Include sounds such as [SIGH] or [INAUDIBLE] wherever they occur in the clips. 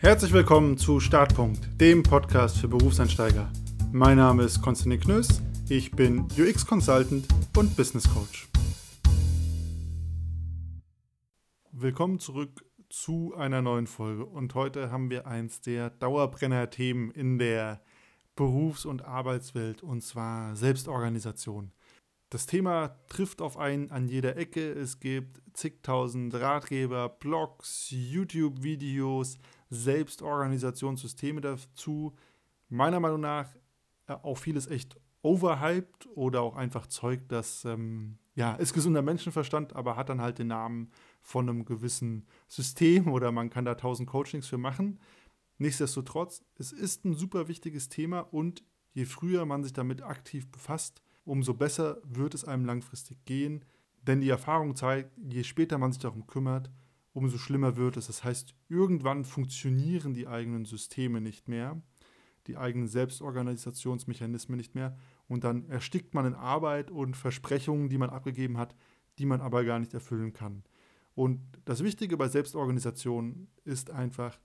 Herzlich willkommen zu Startpunkt, dem Podcast für Berufseinsteiger. Mein Name ist Konstantin Knöss, ich bin UX-Consultant und Business Coach. Willkommen zurück zu einer neuen Folge und heute haben wir eins der Dauerbrenner-Themen in der Berufs- und Arbeitswelt und zwar Selbstorganisation. Das Thema trifft auf einen an jeder Ecke. Es gibt zigtausend Ratgeber, Blogs, YouTube-Videos, Selbstorganisationssysteme dazu. Meiner Meinung nach äh, auch vieles echt overhyped oder auch einfach Zeug, das ähm, ja, ist gesunder Menschenverstand, aber hat dann halt den Namen von einem gewissen System [LAUGHS] oder man kann da tausend Coachings für machen. Nichtsdestotrotz, es ist ein super wichtiges Thema und je früher man sich damit aktiv befasst, umso besser wird es einem langfristig gehen. Denn die Erfahrung zeigt, je später man sich darum kümmert, umso schlimmer wird es. Das heißt, irgendwann funktionieren die eigenen Systeme nicht mehr, die eigenen Selbstorganisationsmechanismen nicht mehr und dann erstickt man in Arbeit und Versprechungen, die man abgegeben hat, die man aber gar nicht erfüllen kann. Und das Wichtige bei Selbstorganisation ist einfach,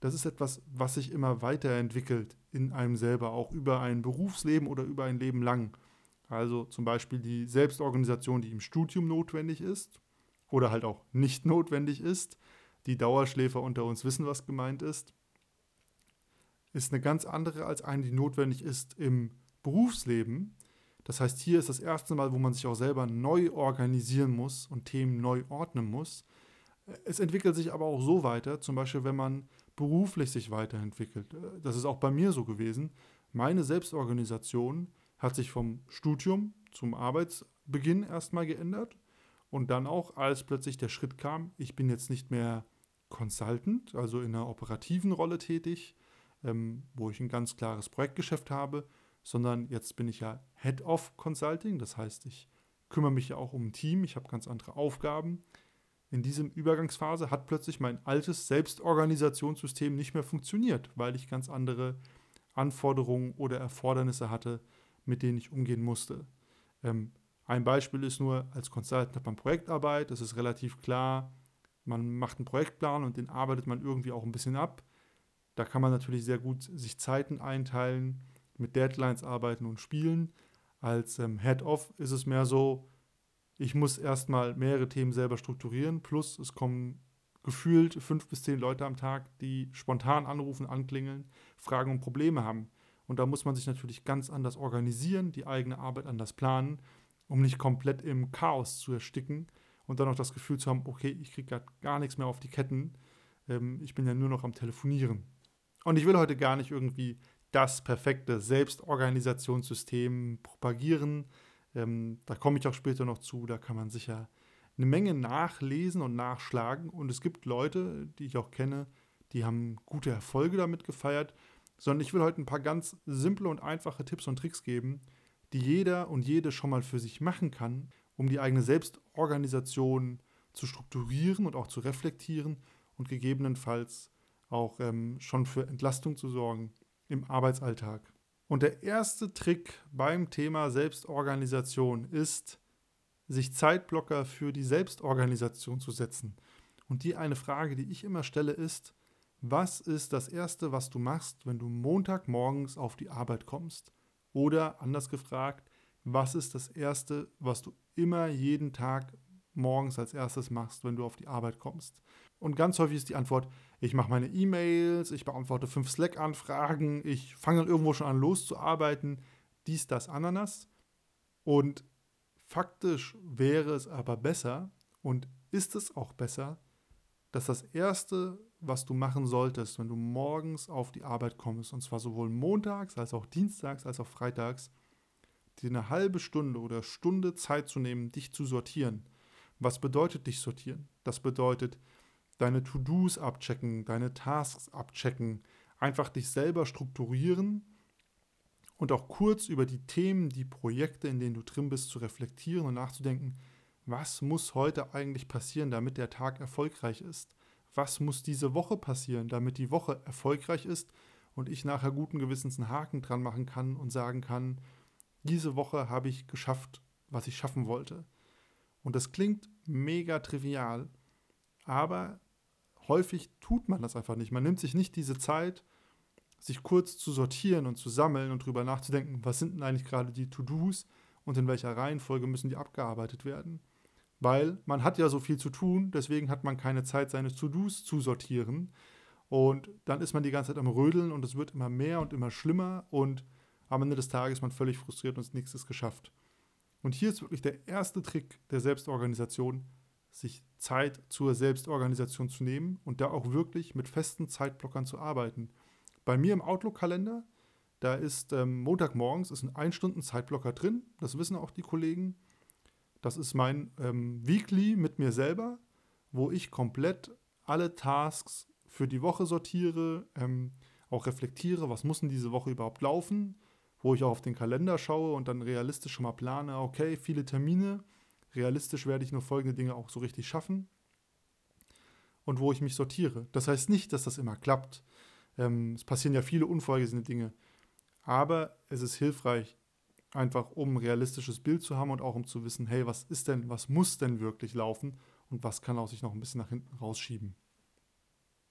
das ist etwas, was sich immer weiterentwickelt in einem selber, auch über ein Berufsleben oder über ein Leben lang. Also zum Beispiel die Selbstorganisation, die im Studium notwendig ist oder halt auch nicht notwendig ist. Die Dauerschläfer unter uns wissen, was gemeint ist. Ist eine ganz andere als eine, die notwendig ist im Berufsleben. Das heißt, hier ist das erste Mal, wo man sich auch selber neu organisieren muss und Themen neu ordnen muss. Es entwickelt sich aber auch so weiter, zum Beispiel wenn man beruflich sich weiterentwickelt. Das ist auch bei mir so gewesen. Meine Selbstorganisation hat sich vom Studium zum Arbeitsbeginn erstmal geändert und dann auch, als plötzlich der Schritt kam, ich bin jetzt nicht mehr Consultant, also in einer operativen Rolle tätig, ähm, wo ich ein ganz klares Projektgeschäft habe, sondern jetzt bin ich ja Head of Consulting, das heißt, ich kümmere mich ja auch um ein Team, ich habe ganz andere Aufgaben. In diesem Übergangsphase hat plötzlich mein altes Selbstorganisationssystem nicht mehr funktioniert, weil ich ganz andere Anforderungen oder Erfordernisse hatte, mit denen ich umgehen musste. Ähm, ein Beispiel ist nur, als Consultant hat man Projektarbeit, es ist relativ klar, man macht einen Projektplan und den arbeitet man irgendwie auch ein bisschen ab. Da kann man natürlich sehr gut sich Zeiten einteilen, mit Deadlines arbeiten und spielen. Als ähm, Head-Off ist es mehr so, ich muss erstmal mehrere Themen selber strukturieren, plus es kommen gefühlt fünf bis zehn Leute am Tag, die spontan anrufen, anklingeln, Fragen und Probleme haben. Und da muss man sich natürlich ganz anders organisieren, die eigene Arbeit anders planen, um nicht komplett im Chaos zu ersticken und dann auch das Gefühl zu haben, okay, ich kriege gar nichts mehr auf die Ketten, ähm, ich bin ja nur noch am Telefonieren. Und ich will heute gar nicht irgendwie das perfekte Selbstorganisationssystem propagieren. Ähm, da komme ich auch später noch zu, da kann man sicher eine Menge nachlesen und nachschlagen. Und es gibt Leute, die ich auch kenne, die haben gute Erfolge damit gefeiert sondern ich will heute ein paar ganz simple und einfache Tipps und Tricks geben, die jeder und jede schon mal für sich machen kann, um die eigene Selbstorganisation zu strukturieren und auch zu reflektieren und gegebenenfalls auch ähm, schon für Entlastung zu sorgen im Arbeitsalltag. Und der erste Trick beim Thema Selbstorganisation ist, sich Zeitblocker für die Selbstorganisation zu setzen. Und die eine Frage, die ich immer stelle, ist, was ist das Erste, was du machst, wenn du Montagmorgens auf die Arbeit kommst? Oder anders gefragt, was ist das Erste, was du immer jeden Tag morgens als erstes machst, wenn du auf die Arbeit kommst? Und ganz häufig ist die Antwort, ich mache meine E-Mails, ich beantworte fünf Slack-Anfragen, ich fange irgendwo schon an loszuarbeiten, dies, das, Ananas. Und faktisch wäre es aber besser und ist es auch besser, dass das Erste, was du machen solltest, wenn du morgens auf die Arbeit kommst, und zwar sowohl montags als auch dienstags als auch freitags, dir eine halbe Stunde oder Stunde Zeit zu nehmen, dich zu sortieren. Was bedeutet dich sortieren? Das bedeutet deine To-Dos abchecken, deine Tasks abchecken, einfach dich selber strukturieren und auch kurz über die Themen, die Projekte, in denen du drin bist, zu reflektieren und nachzudenken, was muss heute eigentlich passieren, damit der Tag erfolgreich ist? Was muss diese Woche passieren, damit die Woche erfolgreich ist und ich nachher guten Gewissens einen Haken dran machen kann und sagen kann, diese Woche habe ich geschafft, was ich schaffen wollte. Und das klingt mega trivial, aber häufig tut man das einfach nicht. Man nimmt sich nicht diese Zeit, sich kurz zu sortieren und zu sammeln und darüber nachzudenken, was sind denn eigentlich gerade die To-Dos und in welcher Reihenfolge müssen die abgearbeitet werden. Weil man hat ja so viel zu tun, deswegen hat man keine Zeit, seine To-Dos zu sortieren. Und dann ist man die ganze Zeit am Rödeln und es wird immer mehr und immer schlimmer und am Ende des Tages ist man völlig frustriert und nichts ist geschafft. Und hier ist wirklich der erste Trick der Selbstorganisation, sich Zeit zur Selbstorganisation zu nehmen und da auch wirklich mit festen Zeitblockern zu arbeiten. Bei mir im Outlook-Kalender, da ist ähm, Montagmorgens ist ein 1-Stunden-Zeitblocker drin, das wissen auch die Kollegen. Das ist mein ähm, Weekly mit mir selber, wo ich komplett alle Tasks für die Woche sortiere, ähm, auch reflektiere, was muss denn diese Woche überhaupt laufen, wo ich auch auf den Kalender schaue und dann realistisch schon mal plane, okay, viele Termine, realistisch werde ich nur folgende Dinge auch so richtig schaffen und wo ich mich sortiere. Das heißt nicht, dass das immer klappt. Ähm, es passieren ja viele unvorhergesehene Dinge, aber es ist hilfreich, einfach um ein realistisches Bild zu haben und auch um zu wissen, hey, was ist denn, was muss denn wirklich laufen und was kann auch sich noch ein bisschen nach hinten rausschieben.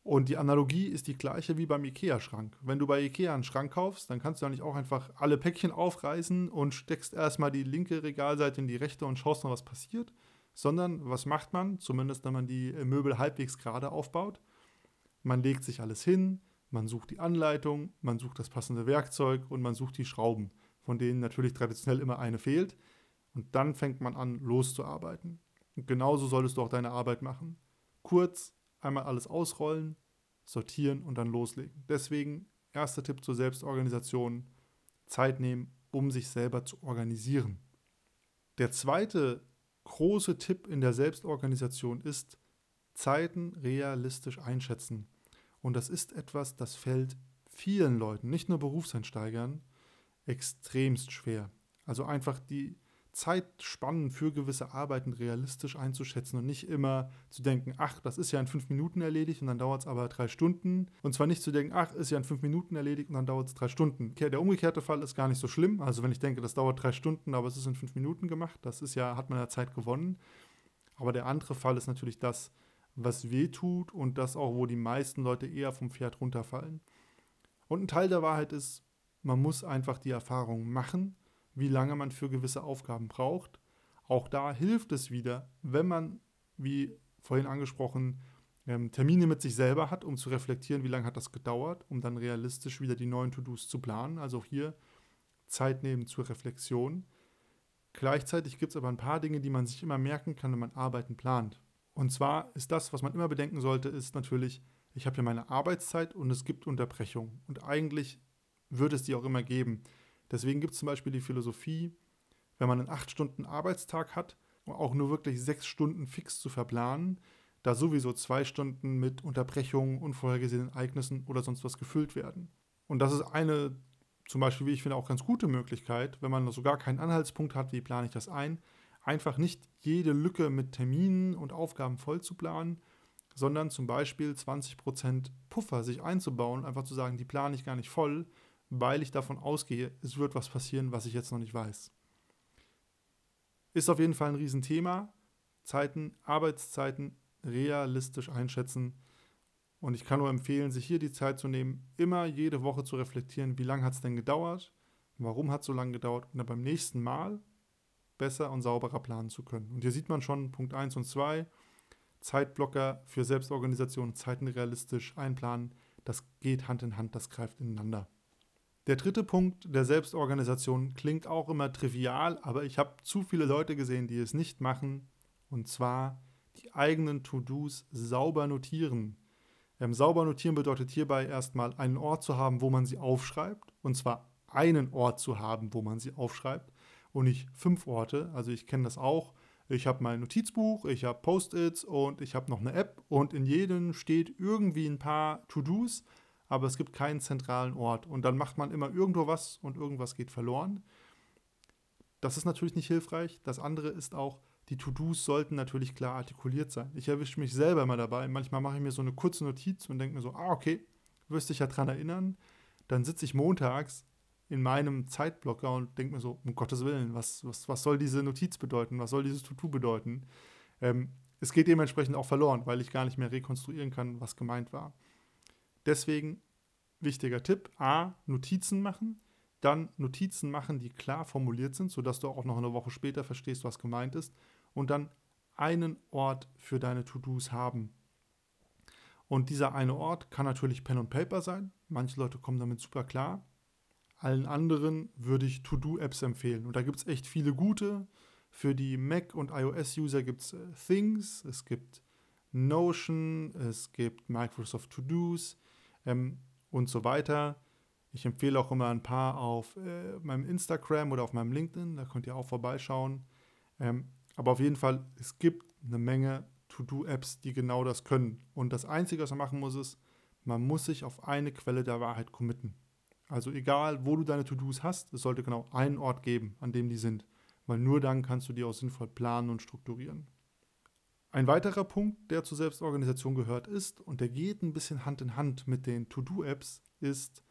Und die Analogie ist die gleiche wie beim IKEA-Schrank. Wenn du bei IKEA einen Schrank kaufst, dann kannst du ja nicht auch einfach alle Päckchen aufreißen und steckst erstmal die linke Regalseite in die rechte und schaust mal, was passiert. Sondern was macht man, zumindest wenn man die Möbel halbwegs gerade aufbaut? Man legt sich alles hin, man sucht die Anleitung, man sucht das passende Werkzeug und man sucht die Schrauben, von denen natürlich traditionell immer eine fehlt. Und dann fängt man an, loszuarbeiten. Und genauso solltest du auch deine Arbeit machen. Kurz, einmal alles ausrollen, sortieren und dann loslegen. Deswegen erster Tipp zur Selbstorganisation, Zeit nehmen, um sich selber zu organisieren. Der zweite große Tipp in der Selbstorganisation ist, Zeiten realistisch einschätzen. Und das ist etwas, das fällt vielen Leuten, nicht nur Berufseinsteigern, extremst schwer. Also einfach die Zeitspannen für gewisse Arbeiten realistisch einzuschätzen und nicht immer zu denken, ach, das ist ja in fünf Minuten erledigt und dann dauert es aber drei Stunden. Und zwar nicht zu denken, ach, ist ja in fünf Minuten erledigt und dann dauert es drei Stunden. Der umgekehrte Fall ist gar nicht so schlimm. Also wenn ich denke, das dauert drei Stunden, aber es ist in fünf Minuten gemacht, das ist ja, hat man ja Zeit gewonnen. Aber der andere Fall ist natürlich das, was weh tut und das auch, wo die meisten Leute eher vom Pferd runterfallen. Und ein Teil der Wahrheit ist, man muss einfach die Erfahrung machen wie lange man für gewisse Aufgaben braucht. Auch da hilft es wieder, wenn man, wie vorhin angesprochen, ähm, Termine mit sich selber hat, um zu reflektieren, wie lange hat das gedauert, um dann realistisch wieder die neuen To-Dos zu planen. Also hier Zeit nehmen zur Reflexion. Gleichzeitig gibt es aber ein paar Dinge, die man sich immer merken kann, wenn man Arbeiten plant. Und zwar ist das, was man immer bedenken sollte, ist natürlich, ich habe ja meine Arbeitszeit und es gibt Unterbrechungen. Und eigentlich wird es die auch immer geben. Deswegen gibt es zum Beispiel die Philosophie, wenn man einen 8-Stunden-Arbeitstag hat, auch nur wirklich sechs Stunden fix zu verplanen, da sowieso zwei Stunden mit Unterbrechungen, unvorhergesehenen Ereignissen oder sonst was gefüllt werden. Und das ist eine, zum Beispiel, wie ich finde, auch ganz gute Möglichkeit, wenn man sogar keinen Anhaltspunkt hat, wie plane ich das ein, einfach nicht jede Lücke mit Terminen und Aufgaben voll zu planen, sondern zum Beispiel 20% Puffer sich einzubauen, einfach zu sagen, die plane ich gar nicht voll, weil ich davon ausgehe, es wird was passieren, was ich jetzt noch nicht weiß. Ist auf jeden Fall ein Riesenthema. Zeiten, Arbeitszeiten realistisch einschätzen. Und ich kann nur empfehlen, sich hier die Zeit zu nehmen, immer jede Woche zu reflektieren, wie lange hat es denn gedauert, warum hat es so lange gedauert und dann beim nächsten Mal besser und sauberer planen zu können. Und hier sieht man schon Punkt 1 und 2, Zeitblocker für Selbstorganisation, Zeiten realistisch einplanen, das geht Hand in Hand, das greift ineinander. Der dritte Punkt der Selbstorganisation klingt auch immer trivial, aber ich habe zu viele Leute gesehen, die es nicht machen. Und zwar die eigenen To-Dos sauber notieren. Ähm, sauber notieren bedeutet hierbei erstmal einen Ort zu haben, wo man sie aufschreibt. Und zwar einen Ort zu haben, wo man sie aufschreibt. Und nicht fünf Orte. Also ich kenne das auch. Ich habe mein Notizbuch, ich habe Post-its und ich habe noch eine App. Und in jedem steht irgendwie ein paar To-Dos aber es gibt keinen zentralen Ort. Und dann macht man immer irgendwo was und irgendwas geht verloren. Das ist natürlich nicht hilfreich. Das andere ist auch, die To-Dos sollten natürlich klar artikuliert sein. Ich erwische mich selber immer dabei. Manchmal mache ich mir so eine kurze Notiz und denke mir so, ah, okay, wirst dich ja dran erinnern. Dann sitze ich montags in meinem Zeitblocker und denke mir so, um Gottes Willen, was, was, was soll diese Notiz bedeuten? Was soll dieses To-Do bedeuten? Ähm, es geht dementsprechend auch verloren, weil ich gar nicht mehr rekonstruieren kann, was gemeint war. Deswegen wichtiger Tipp: A, Notizen machen, dann Notizen machen, die klar formuliert sind, sodass du auch noch eine Woche später verstehst, was gemeint ist, und dann einen Ort für deine To-Dos haben. Und dieser eine Ort kann natürlich Pen und Paper sein. Manche Leute kommen damit super klar. Allen anderen würde ich To-Do-Apps empfehlen. Und da gibt es echt viele gute. Für die Mac- und iOS-User gibt es äh, Things, es gibt Notion, es gibt Microsoft To-Dos ähm, und so weiter. Ich empfehle auch immer ein paar auf äh, meinem Instagram oder auf meinem LinkedIn, da könnt ihr auch vorbeischauen. Ähm, aber auf jeden Fall, es gibt eine Menge To-Do-Apps, die genau das können. Und das Einzige, was man machen muss, ist, man muss sich auf eine Quelle der Wahrheit committen. Also egal, wo du deine To-Dos hast, es sollte genau einen Ort geben, an dem die sind. Weil nur dann kannst du die auch sinnvoll planen und strukturieren. Ein weiterer Punkt, der zur Selbstorganisation gehört, ist, und der geht ein bisschen Hand in Hand mit den To-Do-Apps, ist,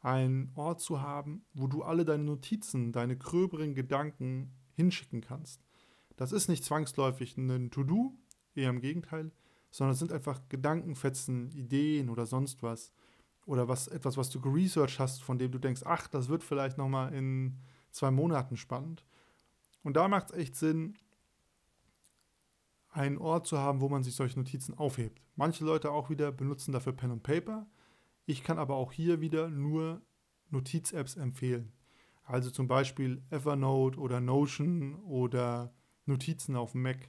einen Ort zu haben, wo du alle deine Notizen, deine gröberen Gedanken hinschicken kannst. Das ist nicht zwangsläufig ein To-Do, eher im Gegenteil, sondern es sind einfach Gedankenfetzen, Ideen oder sonst was. Oder was, etwas, was du geresearched hast, von dem du denkst, ach, das wird vielleicht nochmal in zwei Monaten spannend. Und da macht es echt Sinn, einen Ort zu haben, wo man sich solche Notizen aufhebt. Manche Leute auch wieder benutzen dafür Pen und Paper. Ich kann aber auch hier wieder nur Notiz-Apps empfehlen. Also zum Beispiel Evernote oder Notion oder Notizen auf Mac.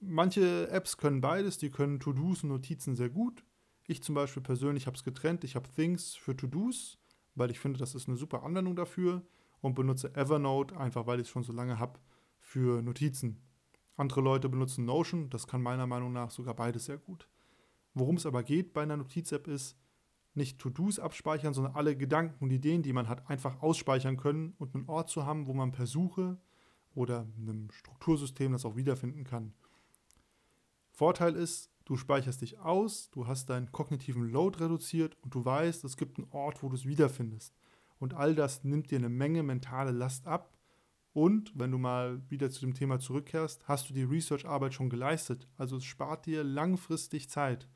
Manche Apps können beides, die können To-Dos und Notizen sehr gut. Ich zum Beispiel persönlich habe es getrennt. Ich habe Things für To-Dos, weil ich finde, das ist eine super Anwendung dafür und benutze Evernote einfach, weil ich es schon so lange habe, für Notizen. Andere Leute benutzen Notion, das kann meiner Meinung nach sogar beides sehr gut. Worum es aber geht bei einer Notiz-App ist, nicht To-Dos abspeichern, sondern alle Gedanken und Ideen, die man hat, einfach ausspeichern können und einen Ort zu haben, wo man per Suche oder einem Struktursystem das auch wiederfinden kann. Vorteil ist, du speicherst dich aus, du hast deinen kognitiven Load reduziert und du weißt, es gibt einen Ort, wo du es wiederfindest. Und all das nimmt dir eine Menge mentale Last ab. Und wenn du mal wieder zu dem Thema zurückkehrst, hast du die Research-Arbeit schon geleistet. Also es spart dir langfristig Zeit.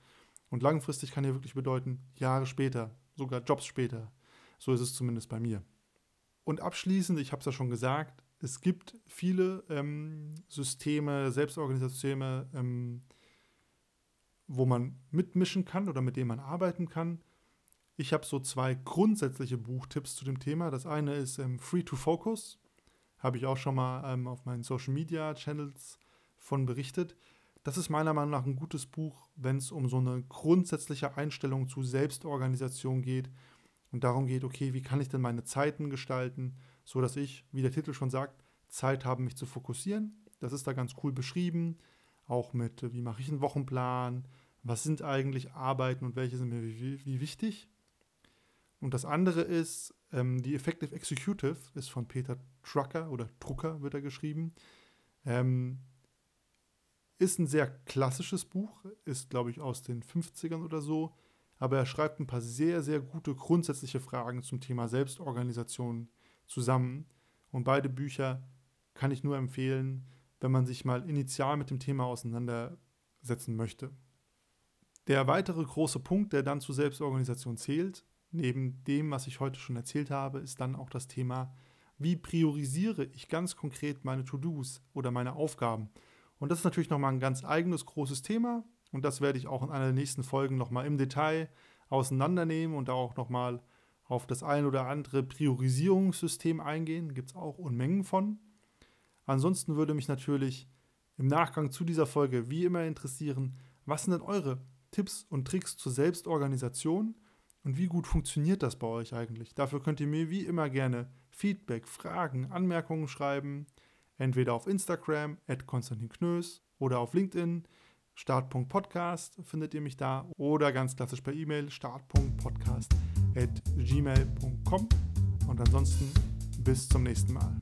Und langfristig kann ja wirklich bedeuten, Jahre später, sogar Jobs später. So ist es zumindest bei mir. Und abschließend, ich habe es ja schon gesagt, es gibt viele ähm, Systeme, Selbstorganisationssysteme, ähm, wo man mitmischen kann oder mit denen man arbeiten kann. Ich habe so zwei grundsätzliche Buchtipps zu dem Thema. Das eine ist ähm, Free to Focus. Habe ich auch schon mal ähm, auf meinen Social Media Channels von berichtet. Das ist meiner Meinung nach ein gutes Buch, wenn es um so eine grundsätzliche Einstellung zu Selbstorganisation geht und darum geht, okay, wie kann ich denn meine Zeiten gestalten, so dass ich, wie der Titel schon sagt, Zeit habe, mich zu fokussieren. Das ist da ganz cool beschrieben, auch mit, wie mache ich einen Wochenplan, was sind eigentlich Arbeiten und welche sind mir wie, wie wichtig. Und das andere ist, ähm, die Effective Executive ist von Peter Trucker oder Drucker wird er geschrieben. Ähm, ist ein sehr klassisches Buch, ist, glaube ich, aus den 50ern oder so, aber er schreibt ein paar sehr, sehr gute grundsätzliche Fragen zum Thema Selbstorganisation zusammen. Und beide Bücher kann ich nur empfehlen, wenn man sich mal initial mit dem Thema auseinandersetzen möchte. Der weitere große Punkt, der dann zur Selbstorganisation zählt, neben dem, was ich heute schon erzählt habe, ist dann auch das Thema, wie priorisiere ich ganz konkret meine To-Dos oder meine Aufgaben. Und das ist natürlich nochmal ein ganz eigenes großes Thema und das werde ich auch in einer der nächsten Folgen nochmal im Detail auseinandernehmen und da auch nochmal auf das ein oder andere Priorisierungssystem eingehen. Gibt es auch Unmengen von. Ansonsten würde mich natürlich im Nachgang zu dieser Folge wie immer interessieren, was sind denn eure Tipps und Tricks zur Selbstorganisation und wie gut funktioniert das bei euch eigentlich? Dafür könnt ihr mir wie immer gerne Feedback, Fragen, Anmerkungen schreiben. Entweder auf Instagram, at Konstantin Knös, oder auf LinkedIn, start.podcast findet ihr mich da. Oder ganz klassisch per E-Mail, start.podcast at gmail.com. Und ansonsten bis zum nächsten Mal.